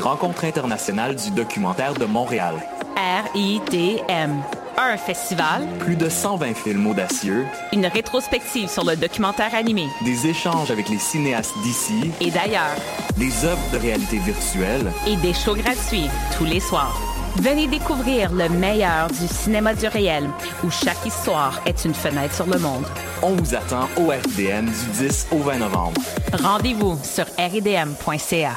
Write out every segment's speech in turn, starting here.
les rencontres internationales du documentaire de Montréal. RIDM. Un festival, Plus de 120 films audacieux, une rétrospective sur le documentaire animé des échanges avec les cinéastes d'ici, et d'ailleurs, des œuvres de réalité virtuelle, et des shows gratuits tous les soirs. Venez découvrir le meilleur du cinéma du réel, où chaque histoire est une fenêtre sur le monde. on vous attend au RDM du 10 au 20 novembre. Rendez-vous sur ridm.ca.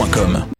francebleu.com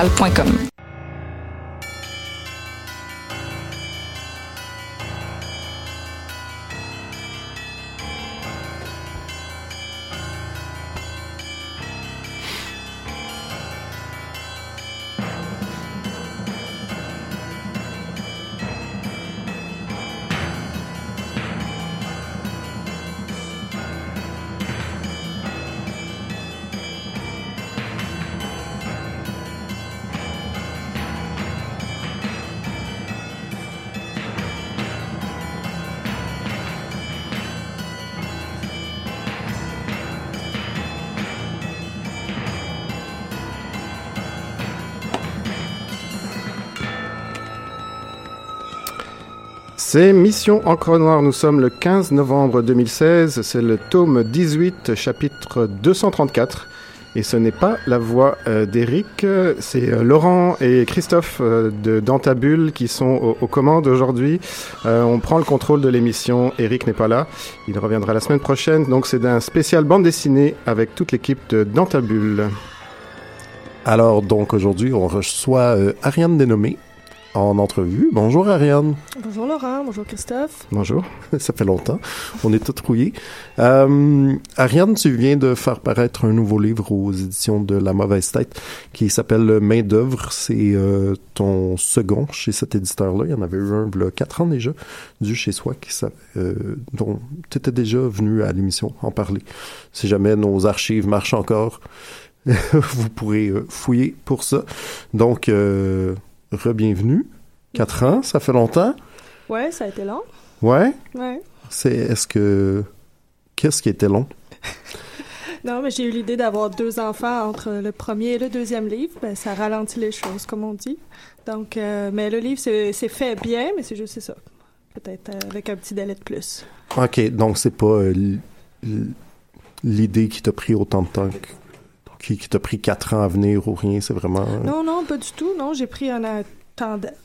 mondialmontréal.com. C'est Mission Encre Noire. Nous sommes le 15 novembre 2016. C'est le tome 18, chapitre 234. Et ce n'est pas la voix euh, d'Éric, euh, c'est euh, Laurent et Christophe de Dantabule qui sont aux, aux commandes aujourd'hui. On prend le contrôle de l'émission. Éric n'est pas là. Il reviendra la semaine prochaine. Donc c'est un spécial bande dessinée avec toute l'équipe de Dantabule. Alors, donc, aujourd'hui, on reçoit Ariane Dénommé en entrevue. Bonjour, Ariane. Bonjour Laurent, bonjour Christophe. Bonjour. Ça fait longtemps. On est tous rouillés. Euh, Ariane, tu viens de faire paraître un nouveau livre aux éditions de La Mauvaise Tête qui s'appelle Main d'œuvre. C'est euh, ton second chez cet éditeur-là. Il y en avait eu un il y a quatre ans déjà, du chez soi, qui euh, dont tu étais déjà venu à l'émission en parler. Si jamais nos archives marchent encore, vous pourrez euh, fouiller pour ça. Donc, euh, re-bienvenue. Quatre ans, ça fait longtemps. Ouais, ça a été long. Ouais? Ouais. C'est, est-ce que, qu'est-ce qui était long? Non, mais j'ai eu l'idée d'avoir deux enfants entre le premier et le deuxième livre. Ben, ça ralentit les choses, comme on dit. Donc, euh, mais le livre, c'est c'est fait bien, mais c'est juste c'est ça. Peut-être euh, avec un petit délai de plus. OK, donc c'est pas euh, l'idée qui t'a pris autant de temps, que- qui, qui t'a pris quatre ans à venir ou rien, c'est vraiment... euh, Non, non, pas du tout. Non, j'ai pris un, an-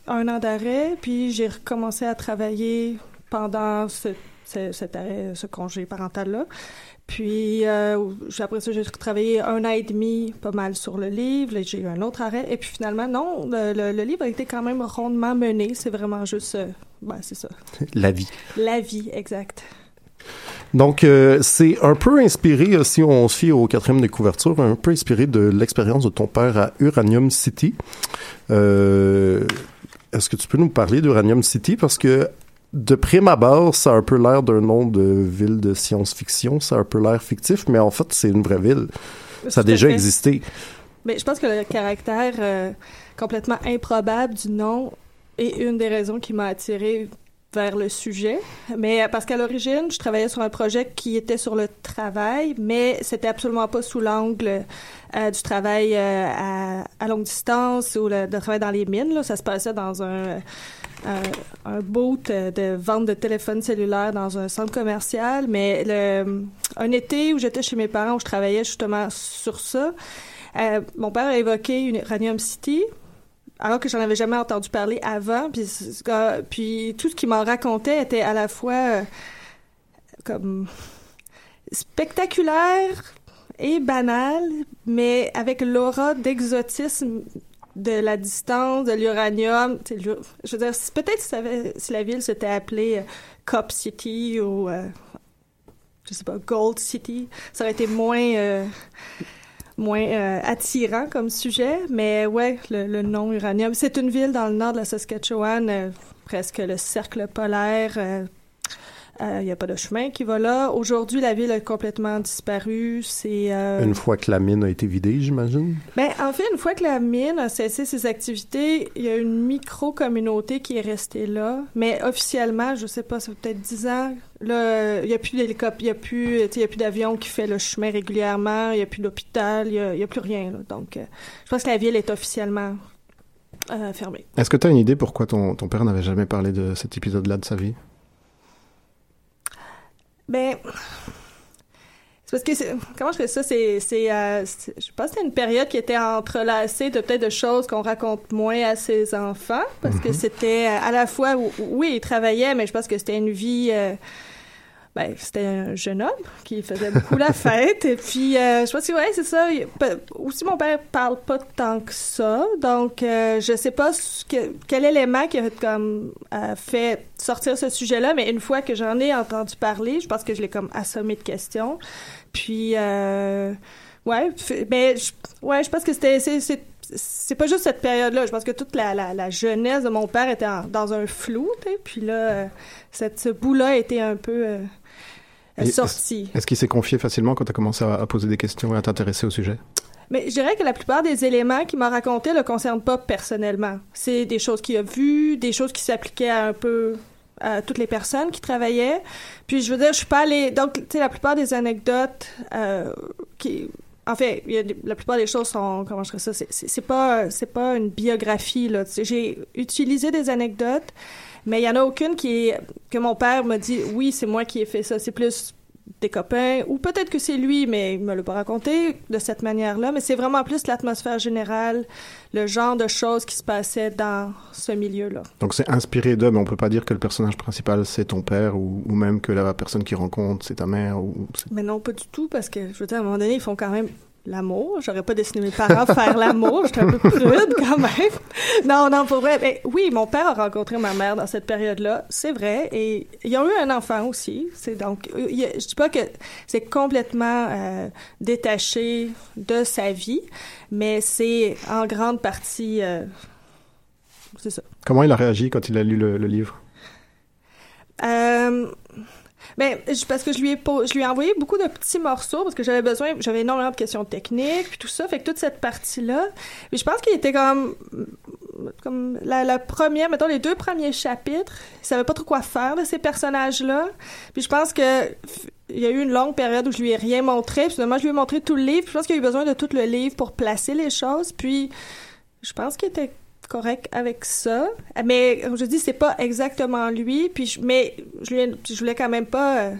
un d'arrêt, puis j'ai recommencé à travailler pendant ce, ce- cet arrêt, ce congé parental-là. Puis euh, après ça, j'ai travaillé un an et demi pas mal sur le livre. J'ai eu un autre arrêt. Et puis finalement, non, le, le- le livre a été quand même rondement mené. C'est vraiment juste, euh, ben, c'est ça, La vie. la vie, exact. Donc, euh, c'est un peu inspiré, euh, si on se fie au quatrième de couverture, un peu inspiré de l'expérience de ton père à Uranium City. Euh, Est-ce que tu peux nous parler d'Uranium City? Parce que de prime abord, ça a un peu l'air d'un nom de ville de science-fiction, ça a un peu l'air fictif, mais en fait, c'est une vraie ville. Ça a déjà fait. existé. Mais je pense que le caractère euh, complètement improbable du nom est une des raisons qui m'a attirée vers le sujet. Mais euh, parce qu'à l'origine, je travaillais sur un projet qui était sur le travail, mais c'était absolument pas sous l'angle euh, du travail euh, à, longue distance ou le, de travail dans les mines. Là. Ça se passait dans un, un, un euh, de vente de téléphones cellulaires dans un centre commercial. Mais un été où j'étais chez mes parents, où je travaillais justement sur ça, mon père a évoqué une Uranium City. Alors que j'en avais jamais entendu parler avant. Puis, puis tout ce qu'il m'en racontait était à la fois comme spectaculaire et banal, mais avec l'aura d'exotisme de la distance, de l'uranium. Je veux dire, peut-être si, la ville s'était appelée Cop City ou je sais pas, Gold City, ça aurait été moins euh, moins euh, attirant comme sujet, mais ouais, le, nom uranium, c'est une ville dans le nord de la Saskatchewan, euh, presque le cercle polaire, il euh, n'y a pas de chemin qui va là. Aujourd'hui, la ville a complètement disparu. C'est euh, une fois que la mine a été vidée, j'imagine? Ben, en fait, une fois que la mine a cessé ses activités, il y a une micro-communauté qui est restée là. Mais officiellement, je sais pas, ça fait peut-être dix ans. Là, il n'y a plus d'hélicoptère, il n'y a plus, il y a plus d'avion qui fait le chemin régulièrement. Il n'y a plus d'hôpital, il n'y a, plus rien. Donc, euh, je pense que la ville est officiellement fermée. Est-ce que tu as une idée pourquoi ton, ton père n'avait jamais parlé de cet épisode-là de sa vie? Ben. C'est parce que comment je fais ça? C'est c'est euh, je pense que c'était une période qui était entrelacée de peut-être de choses qu'on raconte moins à ses enfants parce que mhm. c'était à la fois oui il travaillait mais je pense que c'était une vie euh, ben, c'était un jeune homme qui faisait beaucoup la fête. Et puis, euh, je pense que, ouais, c'est ça. Aussi, mon père parle pas tant que ça. Donc, euh, je sais pas quel élément qui a comme, fait sortir ce sujet-là, mais une fois que j'en ai entendu parler, je pense que je l'ai comme assommé de questions. Puis, euh, ouais, mais, je, ouais, je pense que c'était, c'est pas juste cette période-là. Je pense que toute la, la, jeunesse de mon père était dans un flou, puis là, cette, ce bout-là était un peu est-ce qu'il s'est confié facilement quand tu as commencé à, poser des questions et à t'intéresser au sujet? Mais je dirais que la plupart des éléments qu'il m'a racontés ne le concernent pas personnellement. C'est des choses qu'il a vues, des choses qui s'appliquaient un peu à toutes les personnes qui travaillaient. Puis je veux dire, je suis pas allée... Donc, tu sais, la plupart des anecdotes euh, qui... En fait, la plupart des choses sont... Comment je dirais ça? C'est pas, c'est pas une biographie, là. J'ai utilisé des anecdotes mais il y en a aucune qui est que mon père m'a dit oui, c'est moi qui ai fait ça. C'est plus des copains ou peut-être que c'est lui, mais il me l'a pas raconté de cette manière-là. Mais c'est vraiment plus l'atmosphère générale, le genre de choses qui se passaient dans ce milieu-là. Donc c'est inspiré d'eux, mais on peut pas dire que le personnage principal c'est ton père ou, ou, même que la personne qui rencontre c'est ta mère ou. Mais non, pas du tout, parce que je veux dire à un moment donné ils font quand même l'amour. J'aurais pas dessiné mes parents faire l'amour. J'étais un peu prude quand même. Non, non, pour vrai. Mais oui, mon père a rencontré ma mère dans cette période-là. C'est vrai. Et ils ont eu un enfant aussi. C'est donc, je dis pas que c'est complètement euh, détaché de sa vie, mais c'est en grande partie, euh, c'est ça. Comment il a réagi quand il a lu le, le livre? Euh, ben, parce que je lui ai je lui ai envoyé beaucoup de petits morceaux parce que j'avais besoin, j'avais énormément de questions techniques puis tout ça, fait que toute cette partie-là, mais je pense qu'il était comme comme la, première, mettons les deux premiers chapitres, il savait pas trop quoi faire de ces personnages-là. Puis je pense que il y a eu une longue période où je lui ai rien montré. Puis finalement, je lui ai montré tout le livre. Puis je pense qu'il a eu besoin de tout le livre pour placer les choses. Puis je pense qu'il était correct avec ça. Mais je dis, c'est pas exactement lui. Puis mais je, lui, je voulais quand même pas euh,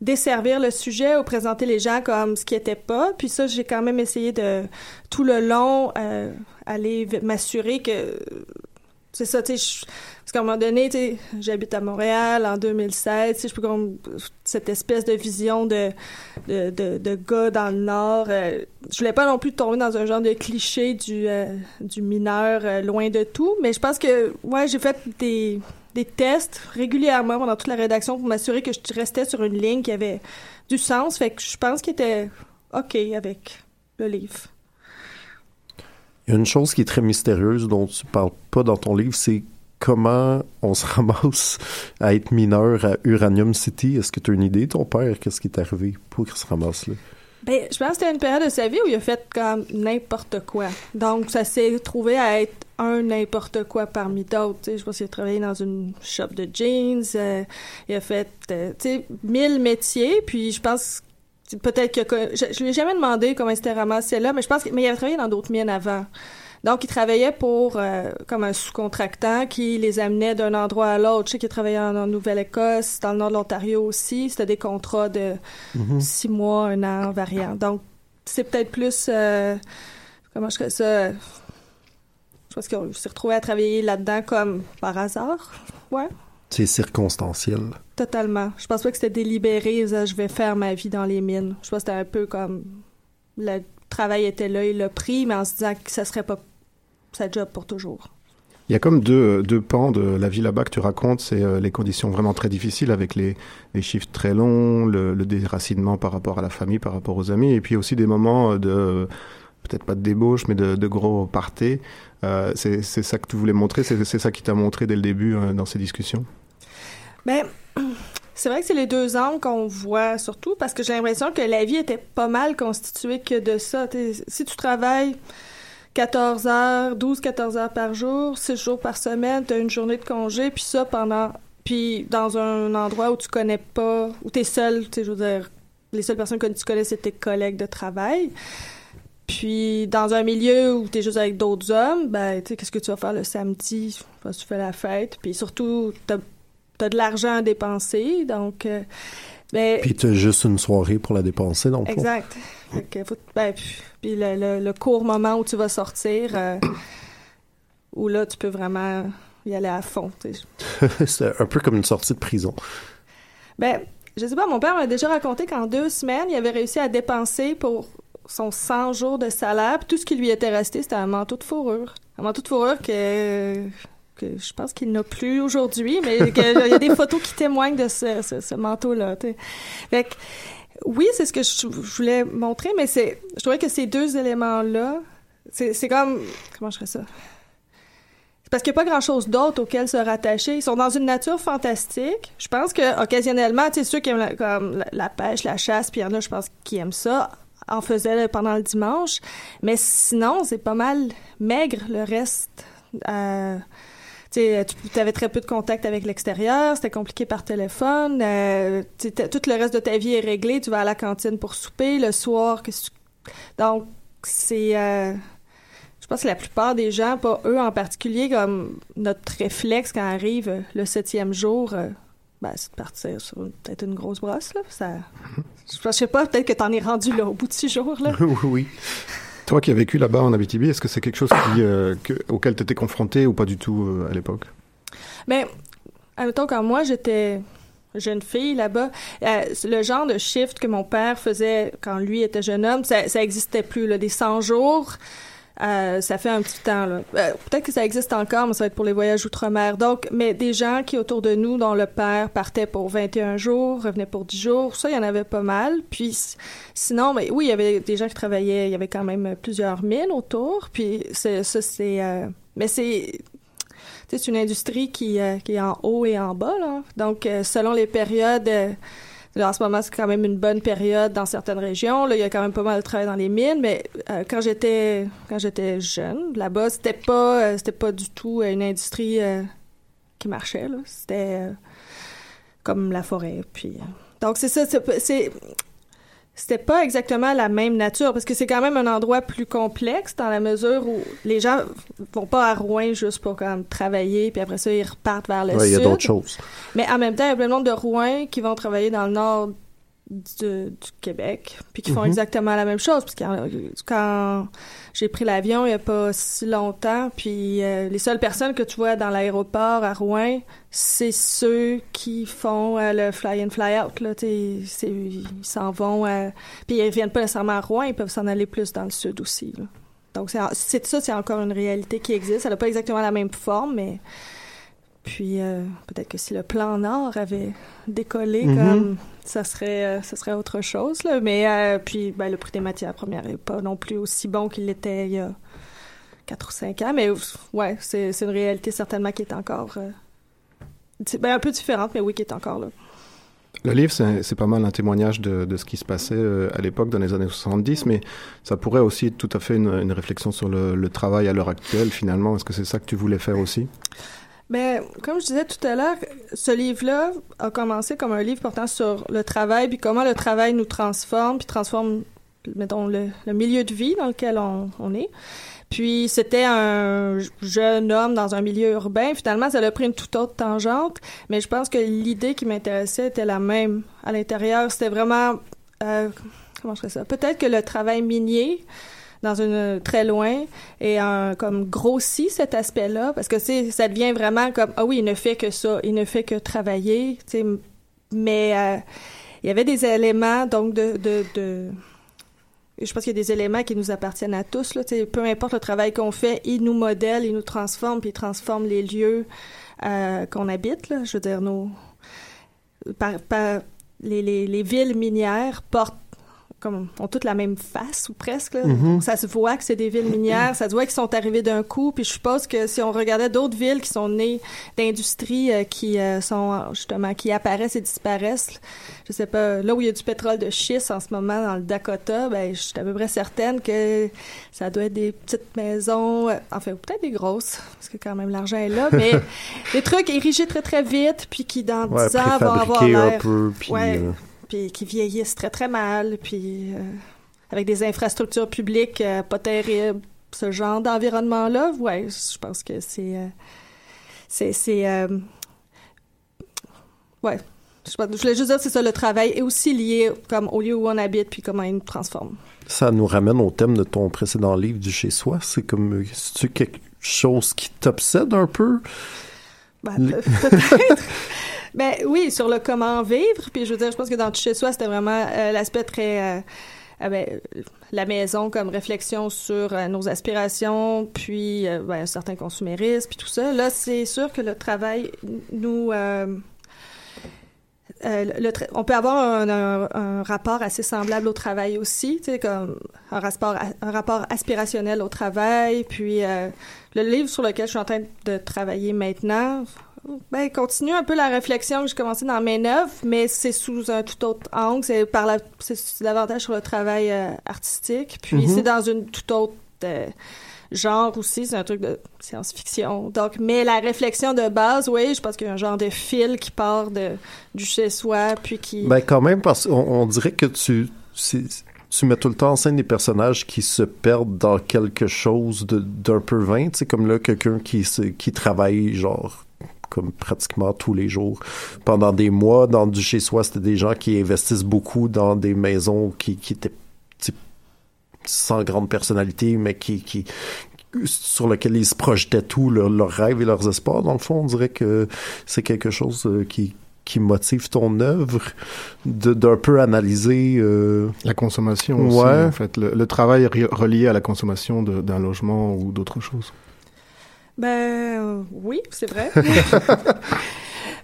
desservir le sujet ou présenter les gens comme ce qui était pas. Puis ça, j'ai quand même essayé de tout le long euh, aller m'assurer que c'est ça, tu sais, parce qu'à un moment donné, tu sais, j'habite à Montréal en 2016, tu sais, je peux comme cette espèce de vision de de, de, de gars dans le Nord. Euh, je voulais pas non plus tomber dans un genre de cliché du euh, du mineur euh, loin de tout, mais je pense que ouais, j'ai fait des des tests régulièrement pendant toute la rédaction pour m'assurer que je restais sur une ligne qui avait du sens. Fait que je pense qu'il était ok avec le livre. Une chose qui est très mystérieuse dont tu parles pas dans ton livre, c'est comment on se ramasse à être mineur à Uranium City. Est-ce que tu as une idée, ton père, qu'est-ce qui est arrivé? Pour qu'il se ramasse là? Ben, je pense que c'était une période de sa vie où il a fait comme n'importe quoi. Donc, ça s'est trouvé à être un n'importe quoi parmi d'autres. Je pense qu'il a travaillé dans une shop de jeans. Euh, il a fait, euh, mille métiers. Puis, je pense peut-être que je, je lui ai jamais demandé comment il s'était ramassé là, mais je pense que mais il avait travaillé dans d'autres mines avant. Donc, il travaillait pour euh, comme un sous-contractant qui les amenait d'un endroit à l'autre. Je sais qu'il travaillait en, Nouvelle-Écosse, dans le nord de l'Ontario aussi. C'était des contrats de mm-hmm. six mois, un an, variant. Donc, c'est peut-être plus euh, comment je dirais ça? Je pense qu'on s'est retrouvé à travailler là-dedans comme par hasard. Ouais. C'est circonstanciel. Totalement. Je pense pas que c'était délibéré, je vais faire ma vie dans les mines. Je pense que c'était un peu comme le travail était là, il l'a pris, mais en se disant que ça serait pas sa job pour toujours. Il y a comme deux, deux pans de la vie là-bas que tu racontes, c'est euh, les conditions vraiment très difficiles avec les, les chiffres très longs, le, le déracinement par rapport à la famille, par rapport aux amis, et puis aussi des moments de peut-être pas de débauche, mais de, de gros partés. Euh, c'est ça que tu voulais montrer, c'est c'est ça qui t'a montré dès le début euh, dans ces discussions? Ben, c'est vrai que c'est les deux angles qu'on voit surtout parce que j'ai l'impression que la vie était pas mal constituée que de ça. Si tu travailles 14 heures, 12, 14 heures par jour, 6 jours par semaine, tu as une journée de congé, puis ça pendant. Puis dans un endroit où tu connais pas, où tu es seul, tu sais, je veux dire, les seules personnes que tu connais, c'est tes collègues de travail. Puis dans un milieu où tu es juste avec d'autres hommes, ben, tu sais, qu'est-ce que tu vas faire le samedi? Enfin, tu fais la fête? Puis surtout, tu as, de l'argent à dépenser, donc. Euh, ben, Puis tu as juste une soirée pour la dépenser, donc. Exact. Faut- ben, puis puis le, le- le court moment où tu vas sortir, euh, où là, tu peux vraiment y aller à fond. c'est un peu comme une sortie de prison. Ben, je sais pas, mon père m'a déjà raconté qu'en deux semaines, il avait réussi à dépenser pour son 100 jours de salaire. Puis tout ce qui lui était resté, c'était un manteau de fourrure. Un manteau de fourrure que, je pense qu'il n'a plus aujourd'hui, mais il y a des photos qui témoignent de ce, manteau-là. oui, c'est ce que je, voulais montrer, mais c'est, je trouvais que ces deux éléments-là, c'est comme, comment je ferais ça? C'est parce qu'il n'y a pas grand-chose d'autre auquel se rattacher. Ils sont dans une nature fantastique. Je pense que occasionnellement, tu sais, ceux qui aiment la, comme la, pêche, la chasse, puis il y en a, je pense, qui aiment ça, en faisaient pendant le dimanche. Mais sinon, c'est pas mal maigre le reste. Euh, sais, tu avais très peu de contact avec l'extérieur, c'était compliqué par téléphone. euh, tout le reste de ta vie est réglé. Tu vas à la cantine pour souper le soir. que tu- Donc, c'est. euh, je pense que la plupart des gens, pas eux en particulier, comme notre réflexe quand arrive le septième jour, euh, ben, c'est de partir sur peut-être une grosse brosse. Là. Ça, je, je sais pas, peut-être que t'en es rendu là au bout de six jours. Là. oui, oui. Toi qui as vécu là-bas en Abitibi, est-ce que c'est quelque chose euh, que- auquel tu étais confronté ou pas du tout euh, à l'époque? Mais, admettons, quand moi, j'étais jeune fille là-bas, euh, le genre de shift que mon père faisait quand lui était jeune homme, ça, ça existait plus, là, des 100 jours. Euh, ça fait un petit temps là. Euh, Peut-être que ça existe encore, mais ça va être pour les voyages outre-mer. Donc, mais des gens qui autour de nous, dont le père partait pour 21 jours, revenait pour 10 jours, ça, il y en avait pas mal. Puis sinon, mais oui, il y avait des gens qui travaillaient, il y avait quand même plusieurs mines autour. Puis ça, c'est, euh, mais c'est c'est une industrie qui, qui est en haut et en bas. Là. Donc, selon les périodes, en ce moment, c'est quand même une bonne période dans certaines régions. Là, il y a quand même pas mal de travail dans les mines, mais euh, quand j'étais quand j'étais jeune, là-bas, c'était pas euh, c'était pas du tout euh, une industrie qui marchait. C'était comme la forêt. Puis, donc, c'est ça. c'est c'était pas exactement la même nature parce que c'est quand même un endroit plus complexe dans la mesure où les gens vont pas à Rouen juste pour comme travailler puis après ça ils repartent vers le Ouais, il y a sud. d'autres choses. Mais en même temps, il y a plein de monde de Rouen qui vont travailler dans le nord du, du Québec, puis qui font Mhm. exactement la même chose. Parce que quand j'ai pris l'avion il y a pas si longtemps, puis euh, les seules personnes que tu vois dans l'aéroport à Rouen, c'est ceux qui font euh, le fly-in, fly-out. Ils s'en vont, euh, puis ils viennent pas nécessairement à Rouen, ils peuvent s'en aller plus dans le sud aussi. là. Donc c'est c'est- ça, c'est encore une réalité qui existe. Elle n'a pas exactement la même forme, mais puis euh, peut-être que si le plan Nord avait décollé, Mhm. comme ça serait, euh, ça serait autre chose. Là. Mais euh, puis ben, le prix des matières premières n'est pas non plus aussi bon qu'il l'était il y a 4 ou 5 ans. Mais ouais, c'est une réalité certainement qui est encore ben, un peu différente, mais oui, qui est encore là. Le livre, c'est c'est pas mal un témoignage de, de ce qui se passait euh, à l'époque, dans les années 70, mais ça pourrait aussi être tout à fait une, une réflexion sur le, le travail à l'heure actuelle, finalement. Est-ce que c'est ça que tu voulais faire aussi? Mais comme je disais tout à l'heure, ce livre-là a commencé comme un livre portant sur le travail, puis comment le travail nous transforme, puis transforme, mettons, le, le milieu de vie dans lequel on, on est. Puis c'était un jeune homme dans un milieu urbain. Finalement, ça a pris une toute autre tangente, mais je pense que l'idée qui m'intéressait était la même à l'intérieur. C'était vraiment, euh, comment je ferais ça? Peut-être que le travail minier dans une très loin et un comme grossit cet aspect-là parce que c'est ça devient vraiment comme ah oui il ne fait que ça il ne fait que travailler tu sais mais euh, il y avait des éléments donc de, de, je pense qu'il y a des éléments qui nous appartiennent à tous là peu importe le travail qu'on fait ils nous modèlent ils nous transforment puis ils transforment les lieux euh, qu'on habite je veux dire nos les, les villes minières portent comme ont toutes la même face ou presque. Là. Mhm. Ça se voit que c'est des villes minières, ça se voit qu'ils sont arrivés d'un coup. Puis je suppose que si on regardait d'autres villes qui sont nées d'industries euh, qui euh, sont justement qui apparaissent et disparaissent, je sais pas, là où il y a du pétrole de schiste en ce moment dans le Dakota, ben je suis à peu près certaine que ça doit être des petites maisons, euh, enfin peut-être des grosses parce que quand même l'argent est là, mais des trucs érigés très très vite puis qui dans 10 Ouais, ans vont avoir l'air peu, puis, Ouais. Puis qui vieillissent très très mal, puis euh, avec des infrastructures publiques euh, pas terribles, ce genre d'environnement-là, ouais, je pense que c'est euh, c'est c'est ouais. Je, voulais juste dire que c'est ça, le travail est aussi lié comme au lieu où on habite puis comment il nous transforme. Ça nous ramène au thème de ton précédent livre du chez soi. C'est comme, c'est-tu quelque chose qui t'obsède un peu? Ben, peut-être. ben oui, sur le comment vivre. Puis je veux dire, je pense que dans chez soi, c'était vraiment euh, l'aspect très euh, ah ben, euh, la maison comme réflexion sur nos aspirations, puis ben, un certain consumérisme, puis tout ça. Là, c'est sûr que le travail nous on peut avoir un, rapport assez semblable au travail aussi, comme un rapport, un rapport aspirationnel au travail. Puis le livre sur lequel je suis en train de travailler maintenant, ben, continue un peu la réflexion que j'ai commencé dans mes neuf, mais c'est sous un tout autre angle. C'est par la, c'est davantage sur le travail euh, artistique. Puis Mhm. c'est dans une toute autre euh, genre aussi. C'est un truc de science-fiction. Donc, mais la réflexion de base, oui, je pense qu'il y a un genre de fil qui part de du chez soi, puis qui. Ben quand même, parce qu'on on dirait que tu, tu mets tout le temps en scène des personnages qui se perdent dans quelque chose d'un peu vain, tu sais, comme là, quelqu'un qui, qui travaille, genre, comme pratiquement tous les jours pendant des mois dans du chez soi c'était des gens qui investissent beaucoup dans des maisons qui, qui étaient sans grande personnalité mais qui, qui sur lequel ils se projetaient tout leur- leurs rêves et leurs espoirs dans le fond on dirait que c'est quelque chose euh, qui qui motive ton œuvre d'un peu analyser euh, La consommation aussi, Ouais. en fait. Le, le travail relié à la consommation d'un logement ou d'autre chose. Ben euh, oui, c'est vrai.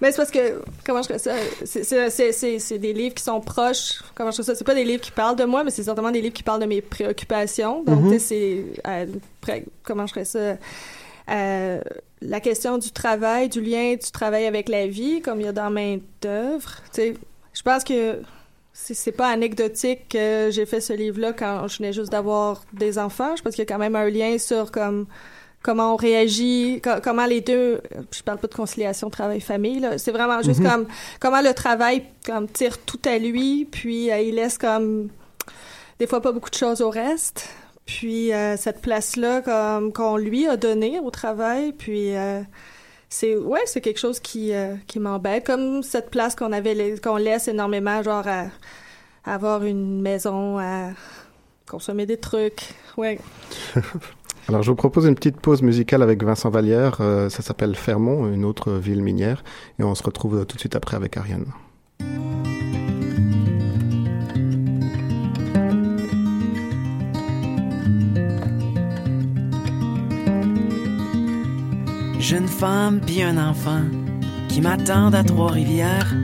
Mais c'est parce que, comment je fais ça? C'est- des livres qui sont proches. Comment je fais ça? C'est pas des livres qui parlent de moi, mais c'est certainement des livres qui parlent de mes préoccupations. Donc, tu sais, c'est. euh, comment je ferais ça? Euh, la question du travail, du lien du travail avec la vie, comme il y a dans main d'œuvre. Tu sais, je pense que c'est c'est pas anecdotique que j'ai fait ce livre-là quand je venais juste d'avoir des enfants. Je pense qu'il y a quand même un lien sur comme comment on réagit, co- comment les deux, je parle pas de conciliation travail-famille, c'est vraiment juste Mhm. comme comment le travail comme tire tout à lui, puis euh, il laisse comme des fois pas beaucoup de choses au reste, puis euh, cette place-là comme qu'on lui a donné au travail, puis euh, c'est ouais c'est quelque chose qui qui m'embête, comme cette place qu'on avait qu'on laisse énormément genre à, à avoir une maison à consommer des trucs, ouais. Alors, je vous propose une petite pause musicale avec Vincent Vallière. Euh, ça s'appelle Fermont, une autre ville minière. Et on se retrouve tout de suite après avec Ariane. Jeune femme puis un enfant qui m'attendent à Trois-Rivières.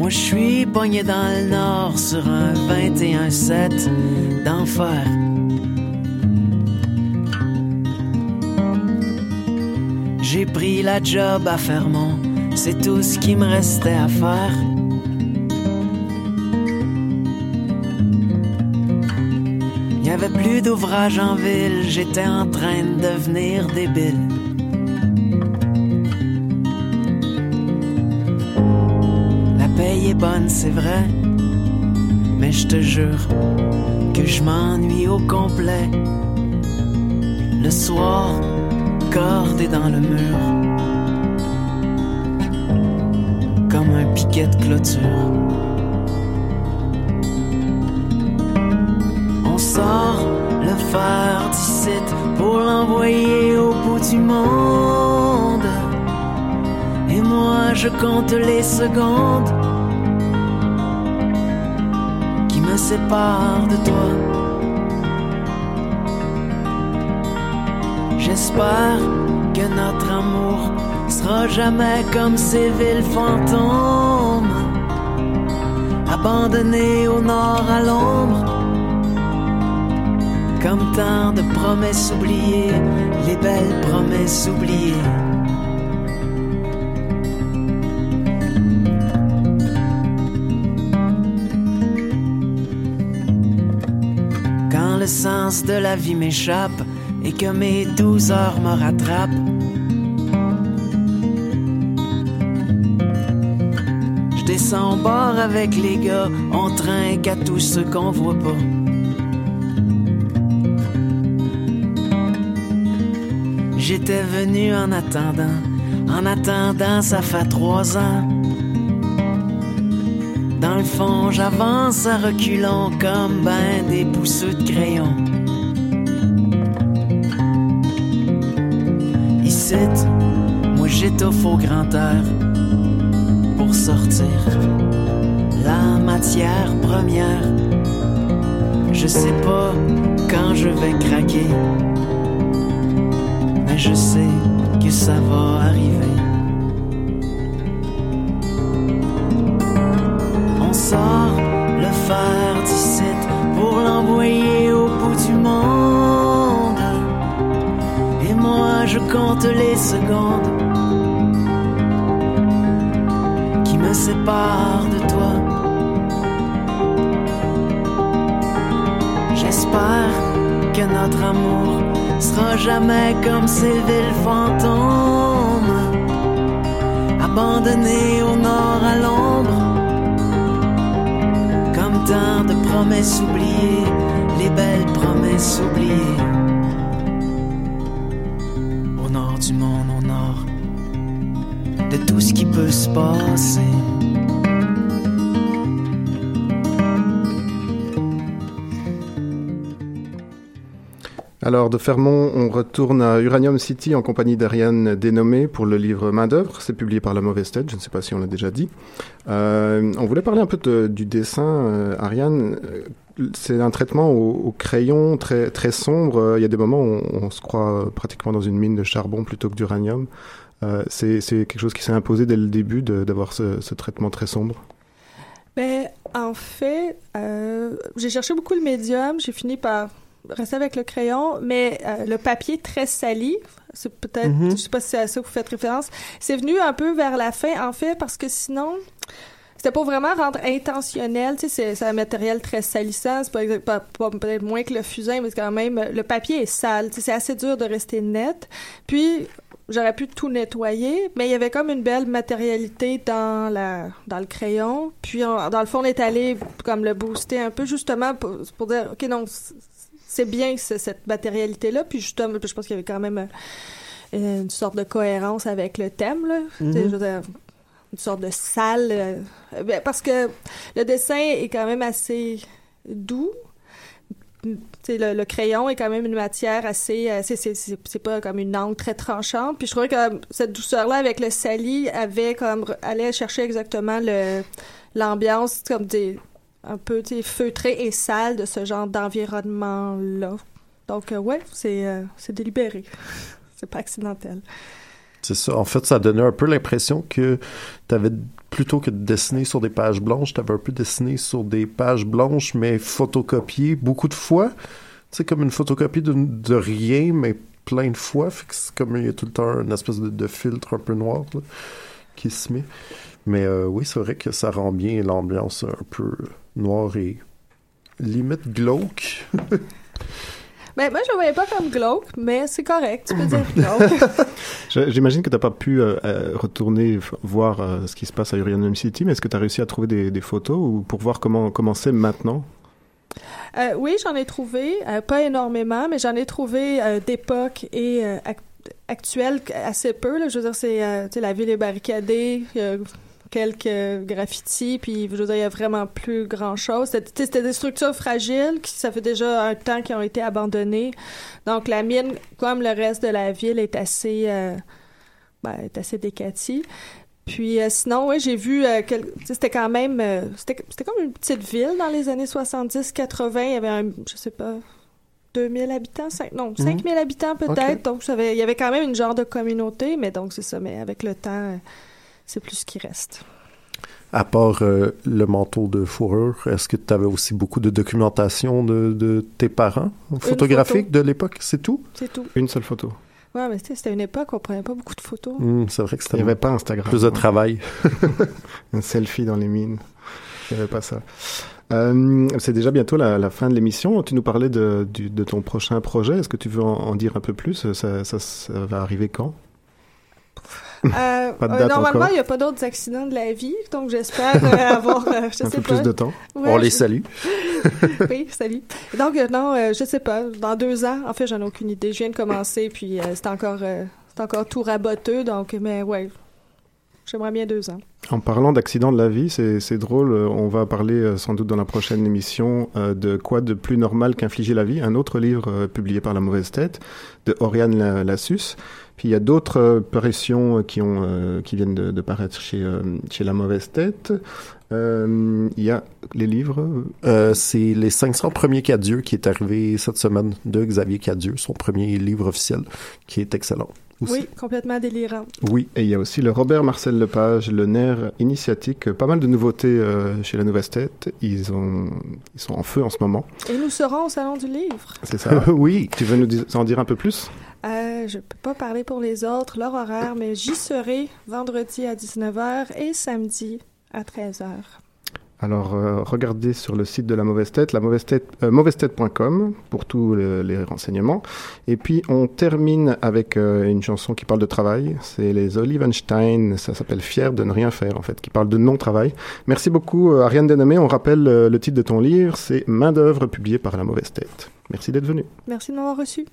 Moi je suis pogné dans le nord sur un 21-7 d'enfer. J'ai pris la job à Fermont, c'est tout ce qui me restait à faire. Il y avait plus d'ouvrage en ville, j'étais en train de devenir débile. bonne, c'est vrai. Mais je te jure que je m'ennuie au complet. Le soir, cordé dans le mur. Comme un piquet de clôture. On sort le phare d'ici pour l'envoyer au bout du monde. Et moi, je compte les secondes J'espère que notre amour sera jamais comme ces villes fantômes, abandonnées au nord à l'ombre, comme tant de promesses oubliées, les belles promesses oubliées. De la vie m'échappe et que mes douze heures me rattrapent, je descends au bord avec les gars, on trinque à tous ceux qu'on voit pas. J'étais venu en attendant, en attendant, ça fait trois ans. Dans le fond, j'avance à reculons comme ben des pousseux de crayon. Moi j'étouffe au grand pour sortir la matière première. Je sais pas quand je vais craquer, mais je sais que ça va arriver. On sort le fer d'ici pour l'envoyer au bout du monde. Et moi je compte les secondes séparent de toi. J'espère que notre amour sera jamais comme ces villes fantômes, abandonnées au nord à l'ombre comme tant de promesses oubliées, les belles promesses oubliées. Alors, de Fermont, on retourne à Uranium City en compagnie d'Ariane Dénommé pour le livre Main d'œuvre. C'est publié par La Mauvaise Tête, je ne sais pas si on l'a déjà dit. Euh, on voulait parler un peu du dessin, euh, Ariane. C'est un traitement au, crayon très, très sombre. Il y a des moments où on, se croit pratiquement dans une mine de charbon plutôt que d'uranium. Euh, c'est quelque chose qui s'est imposé dès le début d'avoir ce, ce traitement très sombre? Ben, en fait, euh, j'ai cherché beaucoup le médium. J'ai fini par rester avec le crayon, mais euh, le papier très sali, c'est peut-être, Mhm. je sais pas si c'est à ça que vous faites référence, c'est venu un peu vers la fin, en fait, parce que sinon, c'était pas vraiment rendre intentionnel, tu sais, c'est- un matériel très salissant, c'est pas, exact- pas, pas- peut-être moins que le fusain, mais quand même, le papier est sale, tu sais, c'est assez dur de rester net. Puis, j'aurais pu tout nettoyer, mais il y avait comme une belle matérialité dans la dans le crayon. Puis on- dans le fond, on est allé comme le booster un peu justement pour, pour dire ok non c'est bien ce- cette matérialité là. Puis justement, je pense qu'il y avait quand même euh, une sorte de cohérence avec le thème là. Tu sais, je veux dire, une sorte de salle euh, ben, parce que le dessin est quand même assez doux. Le, crayon est quand même une matière assez, assez c'est, c'est, pas comme une encre très tranchante. Puis je trouvais que cette douceur là avec le sali avait comme allait chercher exactement le l'ambiance comme des un peu feutré et sale de ce genre d'environnement là donc euh, ouais c'est euh, c'est délibéré. C'est pas accidentel C'est ça. En fait, ça donnait un peu l'impression que t'avais, plutôt que de dessiner sur des pages blanches, t'avais un peu dessiné sur des pages blanches, mais photocopiées beaucoup de fois. C'est comme une photocopie de, rien, mais plein de fois. Fait que c'est comme il y a tout le temps une espèce de, filtre un peu noir qui se met. Mais euh, oui, c'est vrai que ça rend bien l'ambiance un peu noire et limite glauque. ben moi je le voyais pas comme glauque mais c'est correct tu peux dire glauque J'imagine que tu n'as pas pu euh, euh, retourner voir euh, ce qui se passe à Uranium City, mais est-ce que tu as réussi à trouver des, des photos ou pour voir comment comment c'est maintenant? Euh, oui, j'en ai trouvé, pas énormément, mais j'en ai trouvé d'époque et ac- actuelle assez peu. Là. Je veux dire, c'est la ville est barricadée, quelques graffitis, puis je veux dire, il y a vraiment plus grand-chose. C'était des structures fragiles, qui ça fait déjà un temps qui ont été abandonnées. Donc la mine, comme le reste de la ville, est assez, euh, ben, est assez décatie. Puis euh, sinon, oui, j'ai vu euh, c'était quand même euh, c'était comme une petite ville dans les années 70-80, il y avait un je sais pas 2000 habitants, cinq- non, 5000 habitants peut-être. Donc ça avait- il y avait quand même une genre de communauté, mais donc c'est ça mais avec le temps c'est plus ce qui reste. À part euh, le manteau de fourrure, est-ce que tu avais aussi beaucoup de documentation de, de tes parents? Photographiques photo. de l'époque? C'est tout? C'est tout. Une seule photo. Ouais, mais tu sais, c'était une époque où on prenait pas beaucoup de photos. Hmm, c'est vrai que Il c'était n'y avait pas Instagram. plus de travail. Un selfie dans les mines. Il n'y avait pas ça. Euh, c'est déjà bientôt la, la fin de l'émission. Tu nous parlais de, du- de ton prochain projet. Est-ce que tu veux en, en dire un peu plus? Ça, ça- ça va arriver quand? Euh, euh, normalement, il n'y a pas d'autres accidents de la vie, donc j'espère euh, avoir, je Un sais peu pas. plus de temps. Ouais, On les je- salue. oui, salut. Donc, non, je sais pas. Dans deux ans, en fait, j'en ai aucune idée. Je viens de commencer, puis c'est encore, c'est encore tout raboteux, donc, mais ouais, j'aimerais bien deux ans. En parlant d'accident de la vie, c'est drôle. On va parler sans doute dans la prochaine émission de quoi de plus normal qu'infliger la vie, un autre livre publié par La Mauvaise Tête de Oriane La- Lassus. Puis il y a d'autres euh, parutions euh, qui ont euh, qui viennent de, de paraître chez chez La Mauvaise Tête. Euh, Il y a les livres. Euh, c'est Les 500 premiers Cadieux qui est arrivé cette semaine de Xavier Cadieux, son premier livre officiel, qui est excellent. Aussi. Oui, complètement délirant. Oui, et il y a aussi le Robert Marcel Lepage, le nerf initiatique. Pas mal de nouveautés euh, chez La Mauvaise Tête. Ils ont ils sont en feu en ce moment. Et nous serons au Salon du Livre. C'est ça. oui. Tu veux nous en dire un peu plus? Euh, je peux pas parler pour les autres, leur horaire, mais j'y serai vendredi à 19h et samedi à 13h. Alors, euh, regardez sur le site de La Mauvaise Tête, la mauvaise tête, euh, mauvaise-tête.com pour tous le- les renseignements. Et puis, on termine avec euh, une chanson qui parle de travail. C'est les Olivenstein, ça s'appelle Fier de ne rien faire, en fait, qui parle de non-travail. Merci beaucoup, euh, Ariane Denamé. On rappelle euh, le titre de ton livre, c'est Main d'œuvre, publié par La Mauvaise Tête. Merci d'être venu. Merci de m'avoir reçu.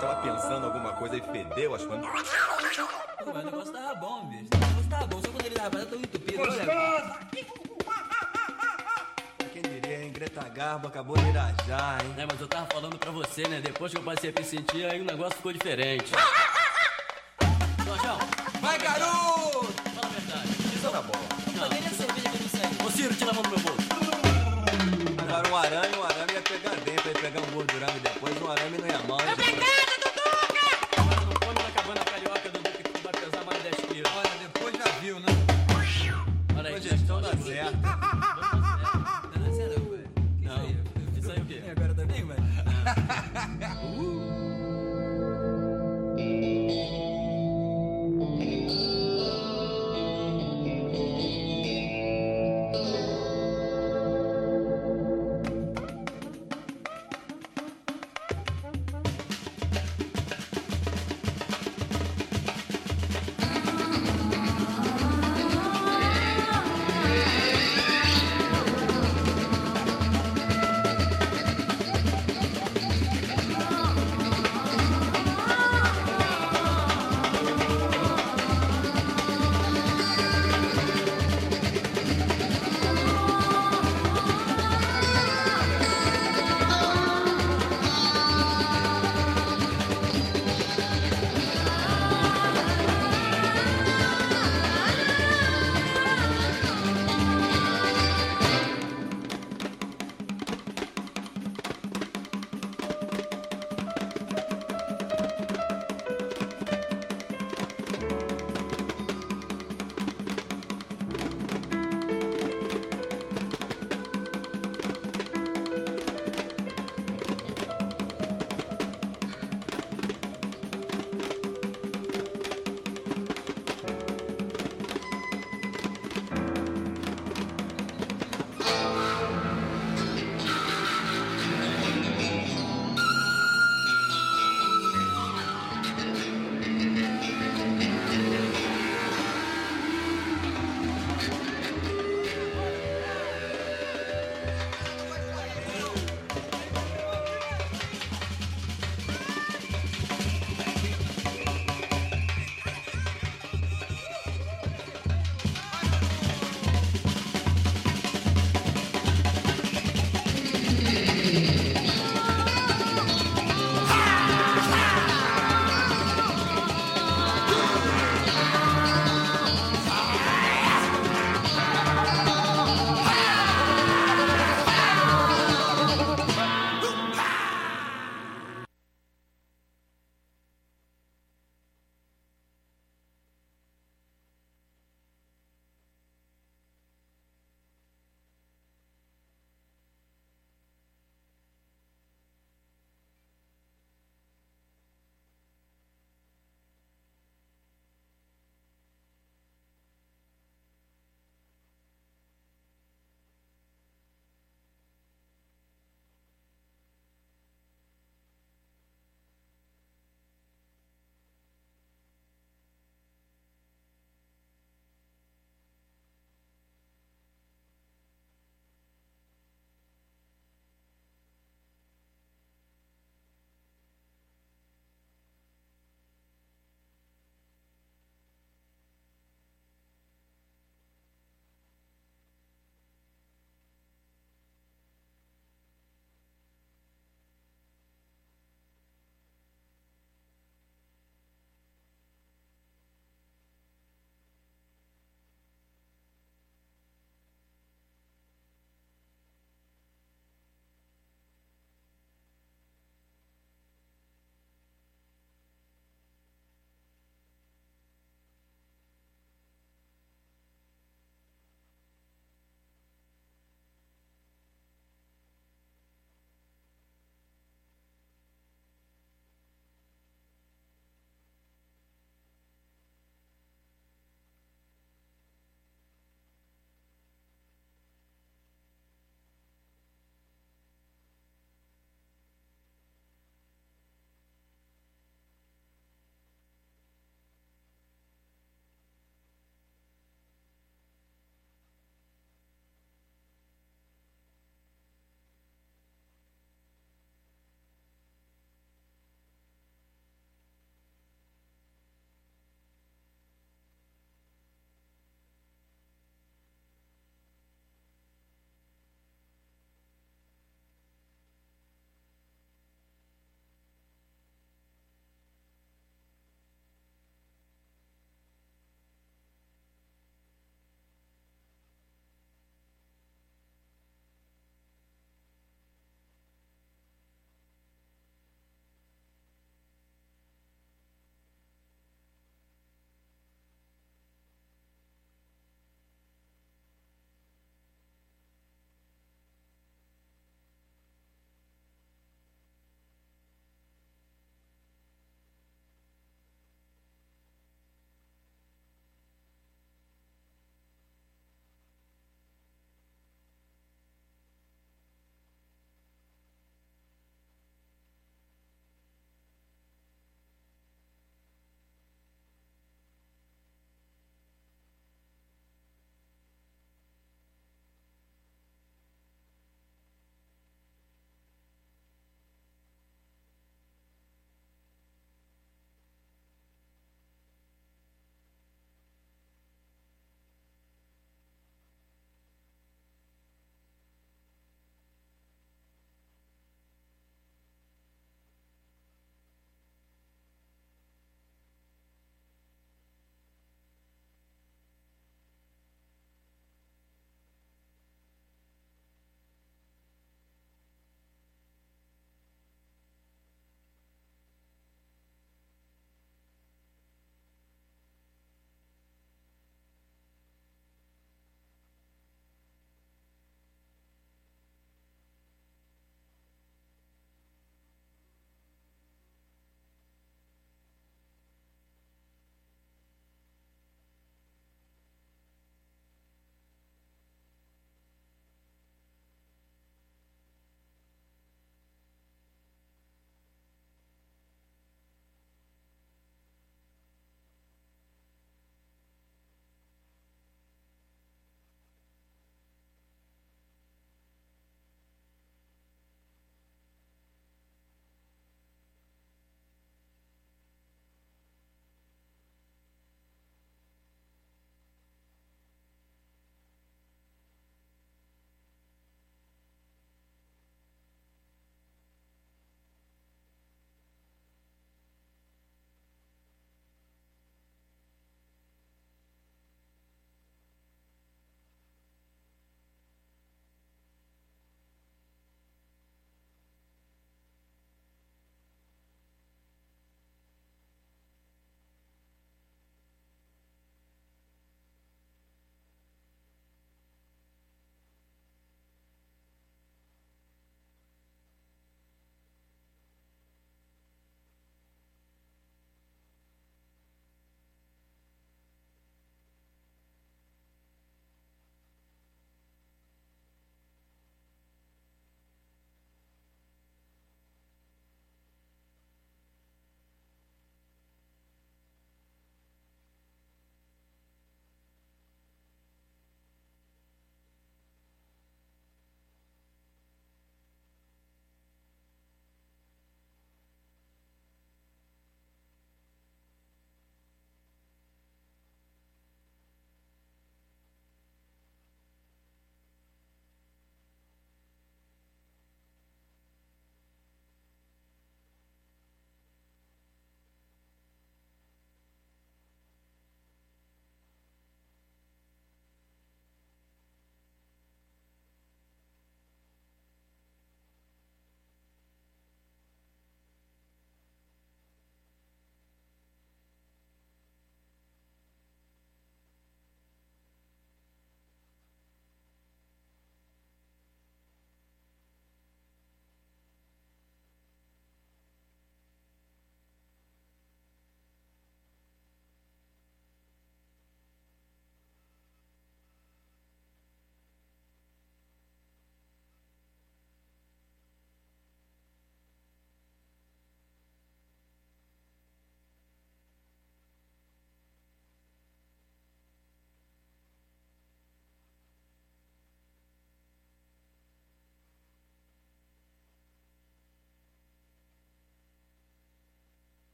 Tava pensando alguma coisa e fedeu, acho que. Pô, mas o negócio tava bom, bicho. O negócio tava bom, só quando ele tava tão entupido. Olha. Quem diria, hein? Greta Garbo acabou de irajar, hein? É, mas eu tava falando pra você, né? Depois que eu passei a me sentir, aí o negócio ficou diferente.